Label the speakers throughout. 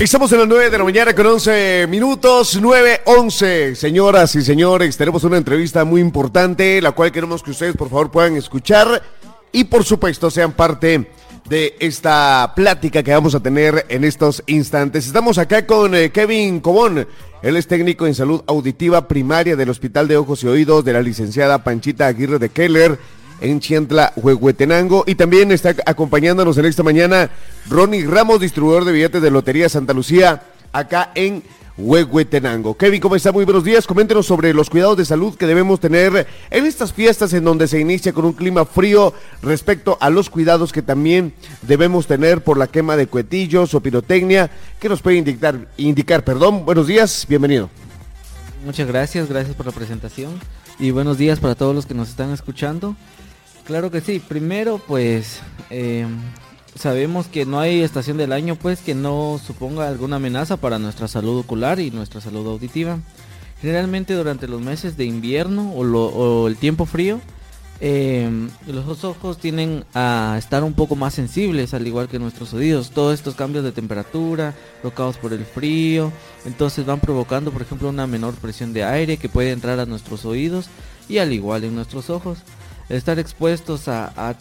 Speaker 1: Estamos en las 9 de la mañana con 11 minutos, 9.11. Señoras y señores, tenemos una entrevista muy importante, la cual queremos que ustedes por favor puedan escuchar y por supuesto sean parte de esta plática que vamos a tener en estos instantes. Estamos acá con eh, Kevin Cobón, él es técnico en salud auditiva primaria del Hospital de Ojos y Oídos de la licenciada Panchita Aguirre de Keller en Chientla, Huehuetenango. Y también está acompañándonos en esta mañana Ronnie Ramos, distribuidor de billetes de Lotería Santa Lucía, acá en Huehuetenango. Kevin, ¿cómo está? Muy buenos días. Coméntenos sobre los cuidados de salud que debemos tener en estas fiestas en donde se inicia con un clima frío respecto a los cuidados que también debemos tener por la quema de cuetillos o pirotecnia. ¿Qué nos puede indicar? indicar perdón. Buenos días, bienvenido.
Speaker 2: Muchas gracias, gracias por la presentación y buenos días para todos los que nos están escuchando. Claro que sí. Primero, pues eh, sabemos que no hay estación del año, pues que no suponga alguna amenaza para nuestra salud ocular y nuestra salud auditiva. Generalmente durante los meses de invierno o, el tiempo frío, eh, los ojos tienden a estar un poco más sensibles, al igual que nuestros oídos. Todos estos cambios de temperatura, provocados por el frío, entonces van provocando, por ejemplo, una menor presión de aire que puede entrar a nuestros oídos y al igual en nuestros ojos estar expuestos a,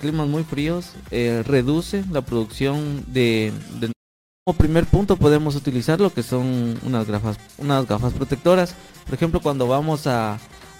Speaker 2: climas muy fríos eh, reduce la producción de, como primer punto podemos utilizar lo que son unas gafas unas gafas protectoras. Por ejemplo cuando vamos a,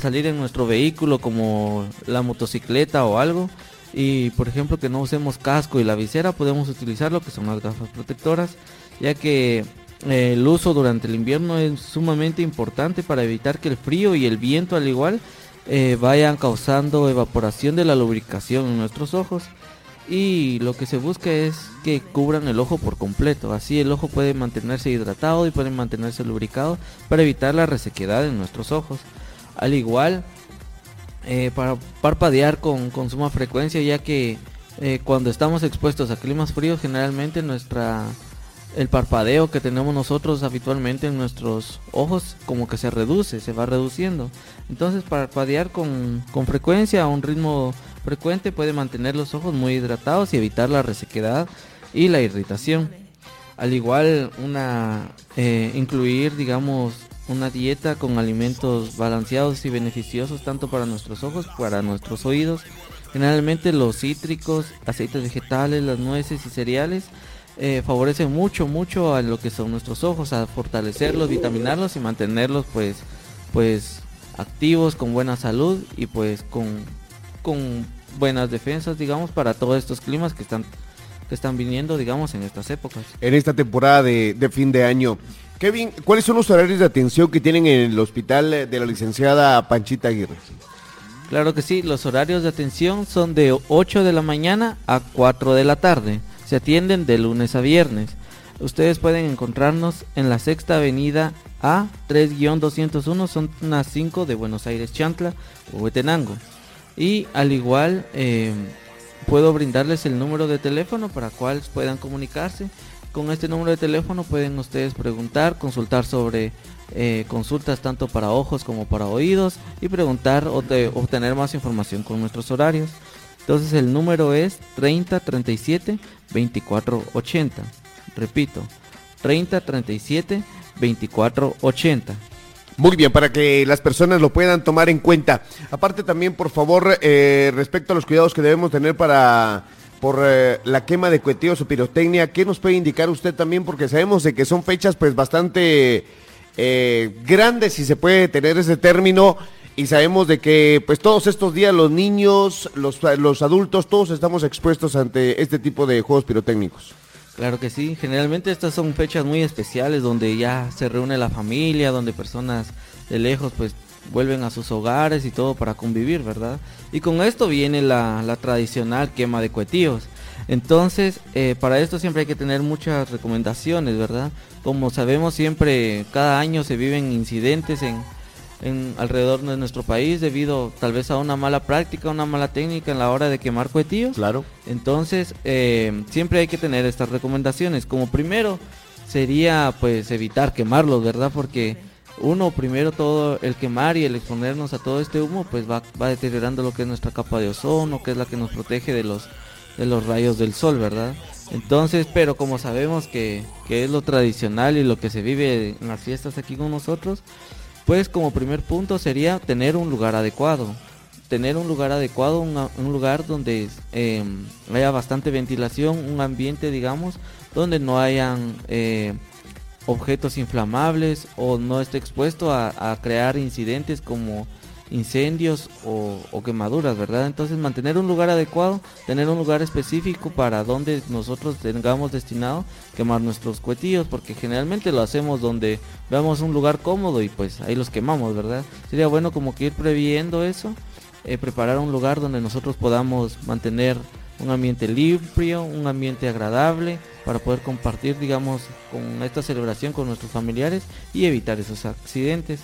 Speaker 2: salir en nuestro vehículo como la motocicleta o algo y por ejemplo que no usemos casco y la visera podemos utilizar lo que son las gafas protectoras ya que eh, el uso durante el invierno es sumamente importante para evitar que el frío y el viento al igual eh, vayan causando evaporación de la lubricación en nuestros ojos y lo que se busca es que cubran el ojo por completo. Así el ojo puede mantenerse hidratado y puede mantenerse lubricado para evitar la resequedad en nuestros ojos. Al igual, eh, para parpadear con, con, suma frecuencia ya que eh, cuando estamos expuestos a climas fríos generalmente nuestra el parpadeo que tenemos nosotros habitualmente en nuestros ojos como que se reduce, se va reduciendo. Entonces parpadear con, con frecuencia a un ritmo frecuente puede mantener los ojos muy hidratados y evitar la resequedad y la irritación. Al igual una eh, incluir digamos una dieta con alimentos balanceados y beneficiosos tanto para nuestros ojos para nuestros oídos. Generalmente los cítricos, aceites vegetales, las nueces y cereales eh, favorece mucho, mucho a lo que son nuestros ojos, a fortalecerlos, vitaminarlos y mantenerlos pues, pues activos, con buena salud y pues con, con buenas defensas, digamos, para todos estos climas que están, que están viniendo, digamos, en estas épocas.
Speaker 1: En esta temporada de, de fin de año. Kevin, ¿cuáles son los horarios de atención que tienen en el hospital de la licenciada Panchita Aguirre?
Speaker 2: Claro que sí, los horarios de atención son de 8 de la mañana a 4 de la tarde se atienden de lunes a viernes. Ustedes pueden encontrarnos en la sexta avenida A 3-201, son unas 5 de Buenos Aires, Chantla, Huetenango. Y al igual eh, puedo brindarles el número de teléfono para cual puedan comunicarse. Con este número de teléfono pueden ustedes preguntar, consultar sobre eh, consultas tanto para ojos como para oídos y preguntar o obtener más información con nuestros horarios. Entonces el número es 3037 2480. Repito, 3037 2480.
Speaker 1: Muy bien, para que las personas lo puedan tomar en cuenta. Aparte también, por favor, eh, respecto a los cuidados que debemos tener para por eh, la quema de cuetillos o pirotecnia, ¿qué nos puede indicar usted también? Porque sabemos de que son fechas pues bastante eh, grandes, si se puede tener ese término, y sabemos de que pues todos estos días los niños, los, los adultos, todos estamos expuestos ante este tipo de juegos pirotécnicos.
Speaker 2: Claro que sí, generalmente estas son fechas muy especiales donde ya se reúne la familia, donde personas de lejos pues vuelven a sus hogares y todo para convivir, ¿verdad? Y con esto viene la, la tradicional quema de cuetíos. Entonces, eh, para esto siempre hay que tener muchas recomendaciones, ¿verdad? Como sabemos, siempre, cada año se viven incidentes en, en alrededor de nuestro país debido tal vez a una mala práctica, una mala técnica en la hora de quemar cuetillos.
Speaker 1: Claro.
Speaker 2: Entonces, eh, siempre hay que tener estas recomendaciones. Como primero sería pues evitar quemarlos, ¿verdad? Porque uno primero todo el quemar y el exponernos a todo este humo pues va, va deteriorando lo que es nuestra capa de ozono, que es la que nos protege de los de los rayos del sol, ¿verdad? Entonces, pero como sabemos que, que es lo tradicional y lo que se vive en las fiestas aquí con nosotros, pues como primer punto sería tener un lugar adecuado. Tener un lugar adecuado, un lugar donde em, haya bastante ventilación, un ambiente, digamos, donde no hayan eh, objetos inflamables o no esté expuesto a, crear incidentes como incendios o, quemaduras, ¿verdad? Entonces mantener un lugar adecuado, tener un lugar específico para donde nosotros tengamos destinado quemar nuestros cuetillos, porque generalmente lo hacemos donde veamos un lugar cómodo y pues ahí los quemamos, ¿verdad? Sería bueno como que ir previendo eso, eh, preparar un lugar donde nosotros podamos mantener un ambiente limpio, un ambiente agradable, para poder compartir, digamos, con esta celebración con nuestros familiares y evitar esos accidentes.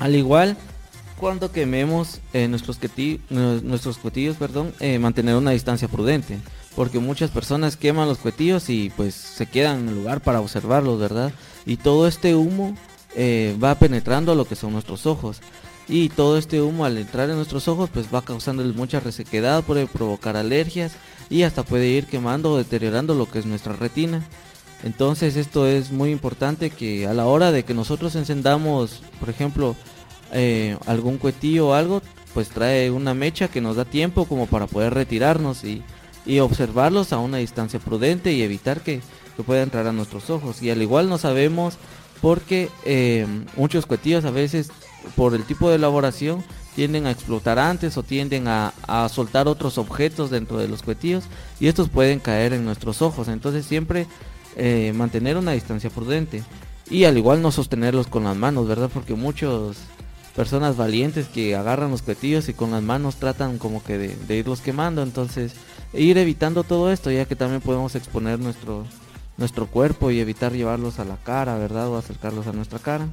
Speaker 2: Al igual, cuando quememos eh, nuestros, nuestros cuetillos, perdón, eh, mantener una distancia prudente, porque muchas personas queman los cuetillos y pues se quedan en el lugar para observarlos, ¿verdad? Y todo este humo eh, va penetrando a lo que son nuestros ojos. Y todo este humo al entrar en nuestros ojos pues va causando mucha resequedad, puede provocar alergias y hasta puede ir quemando o deteriorando lo que es nuestra retina. Entonces esto es muy importante que a la hora de que nosotros encendamos, por ejemplo, eh, algún cuetillo o algo, pues trae una mecha que nos da tiempo como para poder retirarnos y, observarlos a una distancia prudente y evitar que, pueda entrar a nuestros ojos. Y al igual no sabemos porque eh, muchos cuetillos a veces por el tipo de elaboración tienden a explotar antes o tienden a, soltar otros objetos dentro de los cuetillos y estos pueden caer en nuestros ojos. Entonces siempre eh, mantener una distancia prudente y al igual no sostenerlos con las manos, ¿verdad? Porque muchas personas valientes que agarran los cuetillos y con las manos tratan como que de, irlos quemando. Entonces ir evitando todo esto ya que también podemos exponer nuestro, nuestro cuerpo y evitar llevarlos a la cara, ¿verdad? O acercarlos a nuestra cara.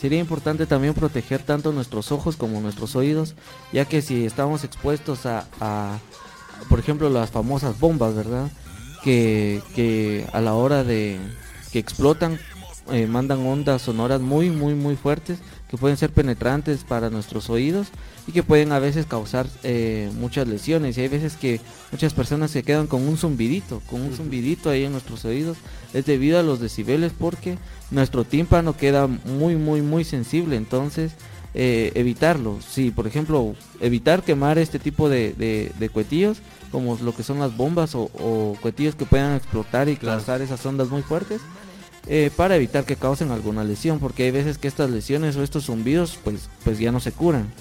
Speaker 2: Sería importante también proteger tanto nuestros ojos como nuestros oídos, ya que si estamos expuestos a, por ejemplo, las famosas bombas, ¿verdad? Que, que a la hora de que explotan eh, mandan ondas sonoras muy, muy, muy fuertes que pueden ser penetrantes para nuestros oídos y que pueden a veces causar eh, muchas lesiones. Y hay veces que muchas personas se quedan con un zumbidito, con un zumbidito ahí en nuestros oídos. Es debido a los decibeles porque nuestro tímpano queda muy, muy, muy sensible. Entonces, eh, evitarlo. Si, por ejemplo, evitar quemar este tipo de, de, cuetillos, como lo que son las bombas o, cuetillos que puedan explotar y causar esas ondas muy fuertes eh, para evitar que causen alguna lesión, porque hay veces que estas lesiones o estos zumbidos pues, pues ya no se curan.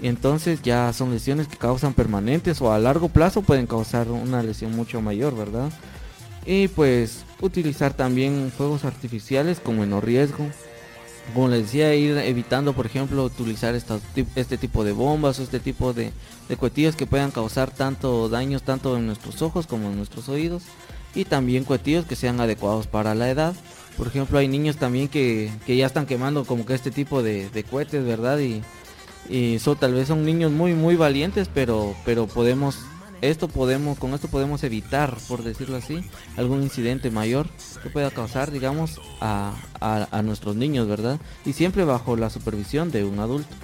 Speaker 2: Y entonces ya son lesiones que causan permanentes o a largo plazo pueden causar una lesión mucho mayor, ¿verdad? Y pues utilizar también fuegos artificiales con menor riesgo. Como les decía, ir evitando, por ejemplo, utilizar este tipo de bombas o este tipo de, de cuetillos que puedan causar tanto daños tanto en nuestros ojos como en nuestros oídos. Y también cuetillos que sean adecuados para la edad por ejemplo, hay niños también que, ya están quemando como que este tipo de, cohetes, ¿verdad? Y, y tal vez son niños muy, muy valientes, pero, pero podemos, esto podemos, con esto podemos evitar, por decirlo así, algún incidente mayor que pueda causar, digamos, a, a, nuestros niños, ¿verdad? Y siempre bajo la supervisión de un adulto.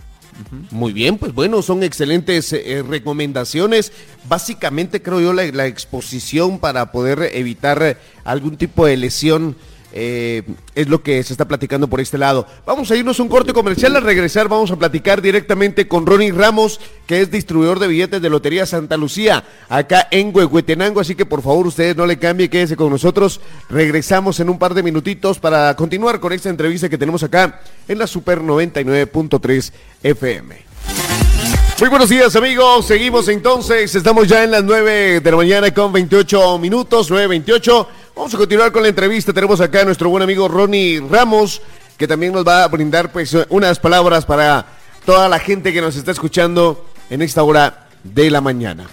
Speaker 1: Muy bien, pues bueno, son excelentes eh, recomendaciones. Básicamente creo yo la, la, exposición para poder evitar algún tipo de lesión eh, es lo que se está platicando por este lado. Vamos a irnos un corte comercial. Al regresar vamos a platicar directamente con Ronnie Ramos, que es distribuidor de billetes de Lotería Santa Lucía, acá en Huehuetenango. Así que por favor ustedes no le cambien, quédese con nosotros. Regresamos en un par de minutitos para continuar con esta entrevista que tenemos acá en la Super 99.3 FM. Muy buenos días amigos, seguimos entonces, estamos ya en las 9 de la mañana con 28 minutos, 9.28. Vamos a continuar con la entrevista. Tenemos acá a nuestro buen amigo Ronnie Ramos, que también nos va a brindar pues unas palabras para toda la gente que nos está escuchando en esta hora de la mañana.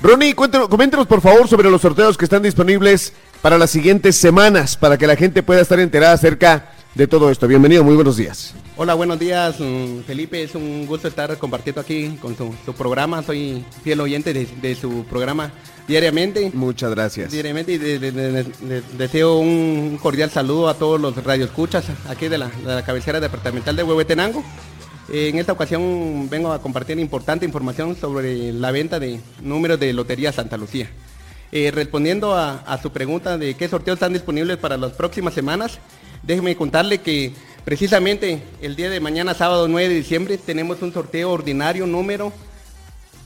Speaker 1: Ronnie, coméntenos por favor sobre los sorteos que están disponibles para las siguientes semanas, para que la gente pueda estar enterada acerca de todo esto. Bienvenido, muy buenos días.
Speaker 3: Hola, buenos días, mm, Felipe. Es un gusto estar compartiendo aquí con su, programa. Soy fiel oyente de, su programa diariamente.
Speaker 1: Muchas gracias.
Speaker 3: Diariamente y deseo un cordial saludo a todos los radioescuchas aquí de la, de la cabecera departamental de Huehuetenango. En esta ocasión vengo a compartir importante información sobre la venta de números de Lotería Santa Lucía. Eh, respondiendo a, su pregunta de qué sorteos están disponibles para las próximas semanas, déjeme contarle que precisamente el día de mañana, sábado 9 de diciembre, tenemos un sorteo ordinario número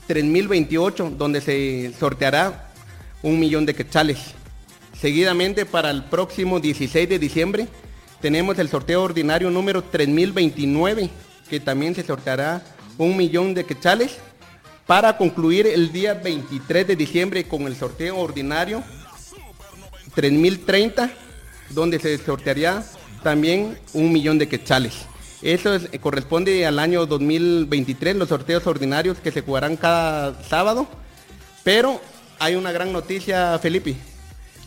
Speaker 3: 3028, donde se sorteará un millón de quetzales. Seguidamente, para el próximo 16 de diciembre, tenemos el sorteo ordinario número 3029, que también se sorteará un millón de quetzales para concluir el día 23 de diciembre con el sorteo ordinario 3030, donde se sortearía también un millón de quetzales. Eso eh, corresponde al año 2023, los sorteos ordinarios que se jugarán cada sábado. Pero hay una gran noticia, Felipe.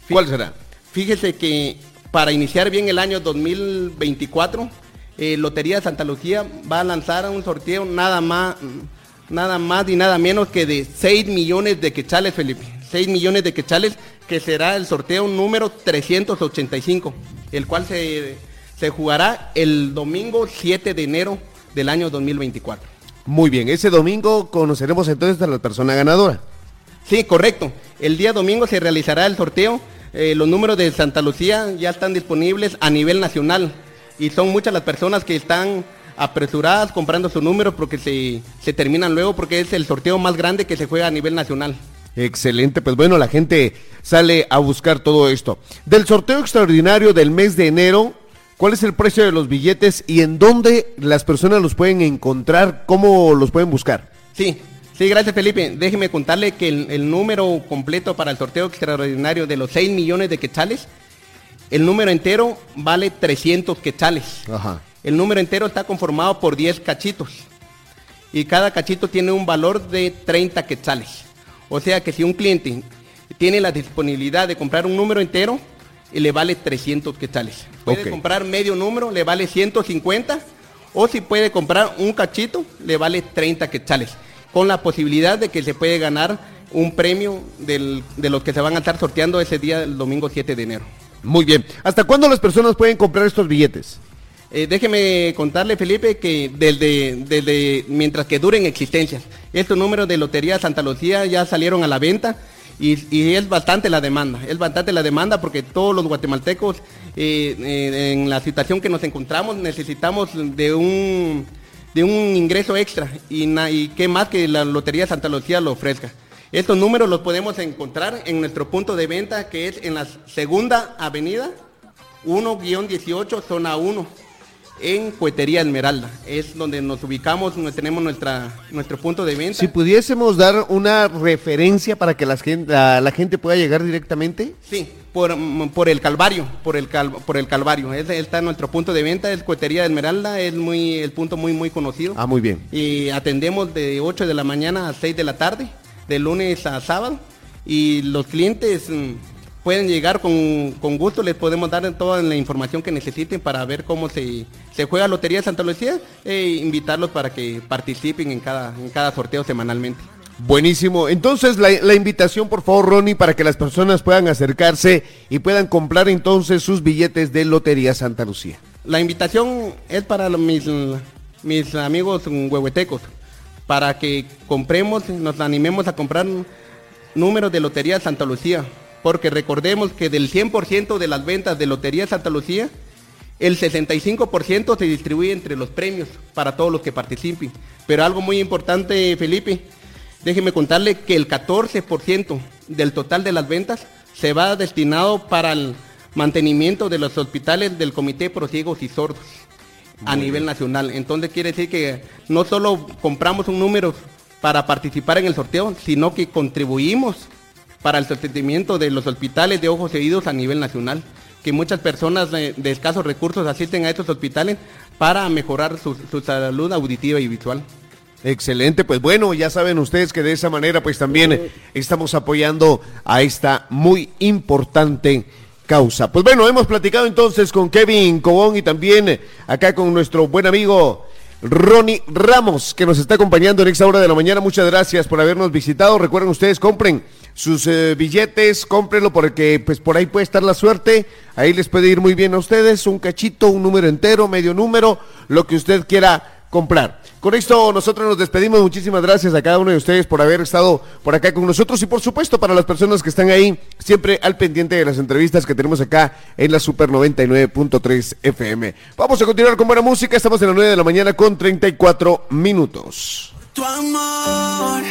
Speaker 1: ¿Cuál será?
Speaker 3: Fíjese que para iniciar bien el año 2024, eh, Lotería Santa Lucía va a lanzar un sorteo nada más nada más y nada menos que de 6 millones de quetzales, Felipe. 6 millones de quetzales, que será el sorteo número 385, el cual se, se jugará el domingo 7 de enero del año 2024.
Speaker 1: Muy bien, ese domingo conoceremos entonces a la persona ganadora.
Speaker 3: Sí, correcto. El día domingo se realizará el sorteo. Eh, los números de Santa Lucía ya están disponibles a nivel nacional y son muchas las personas que están apresuradas comprando su número porque se, se terminan luego porque es el sorteo más grande que se juega a nivel nacional.
Speaker 1: Excelente, pues bueno, la gente sale a buscar todo esto. Del sorteo extraordinario del mes de enero, ¿cuál es el precio de los billetes y en dónde las personas los pueden encontrar? ¿Cómo los pueden buscar?
Speaker 3: Sí, sí, gracias Felipe. Déjeme contarle que el, el número completo para el sorteo extraordinario de los 6 millones de quetzales, el número entero vale 300 quetzales. Ajá. El número entero está conformado por 10 cachitos. Y cada cachito tiene un valor de 30 quetzales. O sea que si un cliente tiene la disponibilidad de comprar un número entero, le vale 300 quetzales. Puede comprar medio número, le vale 150. O si puede comprar un cachito, le vale 30 quetzales. Con la posibilidad de que se puede ganar un premio de los que se van a estar sorteando ese día, el domingo 7 de enero.
Speaker 1: Muy bien. ¿Hasta cuándo las personas pueden comprar estos billetes?
Speaker 3: Eh, déjeme contarle, Felipe, que desde, desde mientras que duren existencias, estos números de Lotería Santa Lucía ya salieron a la venta y, es bastante la demanda, es bastante la demanda porque todos los guatemaltecos eh, eh, en la situación que nos encontramos necesitamos de un, de un ingreso extra y, y qué más que la Lotería Santa Lucía lo ofrezca. Estos números los podemos encontrar en nuestro punto de venta que es en la segunda avenida 1-18, zona 1 en Cuetería Esmeralda. Es donde nos ubicamos, donde tenemos nuestra, nuestro punto de venta.
Speaker 1: Si pudiésemos dar una referencia para que la gente, la, gente pueda llegar directamente.
Speaker 3: Sí, por, por el Calvario, por el, por el Calvario. Está nuestro punto de venta, es Cuetería Esmeralda, es muy, el punto muy, muy conocido.
Speaker 1: Ah, muy bien.
Speaker 3: Y atendemos de 8 de la mañana a 6 de la tarde, de lunes a sábado. Y los clientes mm, pueden llegar con, gusto, les podemos dar toda la información que necesiten para ver cómo se, se juega Lotería Santa Lucía e invitarlos para que participen en cada, en cada sorteo semanalmente.
Speaker 1: Buenísimo. Entonces, la, la, invitación, por favor, Ronnie, para que las personas puedan acercarse y puedan comprar entonces sus billetes de Lotería Santa Lucía.
Speaker 3: La invitación es para mis, mis amigos huehuetecos, para que compremos, nos animemos a comprar números de Lotería Santa Lucía porque recordemos que del 100% de las ventas de Lotería Santa Lucía, el 65% se distribuye entre los premios para todos los que participen. Pero algo muy importante, Felipe, déjeme contarle que el 14% del total de las ventas se va destinado para el mantenimiento de los hospitales del Comité Pro Ciegos y Sordos a nivel nacional. Entonces quiere decir que no solo compramos un número para participar en el sorteo, sino que contribuimos para el sostenimiento de los hospitales de ojos heridos a nivel nacional, que muchas personas de, escasos recursos asisten a estos hospitales para mejorar su, salud auditiva y visual.
Speaker 1: Excelente, pues bueno, ya saben ustedes que de esa manera pues también estamos apoyando a esta muy importante causa. Pues bueno, hemos platicado entonces con Kevin Cobón y también acá con nuestro buen amigo Ronnie Ramos, que nos está acompañando en esta hora de la mañana. Muchas gracias por habernos visitado. Recuerden ustedes, compren sus eh, billetes, cómprenlo porque pues por ahí puede estar la suerte, ahí les puede ir muy bien a ustedes, un cachito, un número entero, medio número, lo que usted quiera comprar. Con esto nosotros nos despedimos. Muchísimas gracias a cada uno de ustedes por haber estado por acá con nosotros y por supuesto para las personas que están ahí siempre al pendiente de las entrevistas que tenemos acá en la Super 99.3 FM. Vamos a continuar con buena música. Estamos en las 9 de la mañana con 34 minutos.
Speaker 4: Tu amor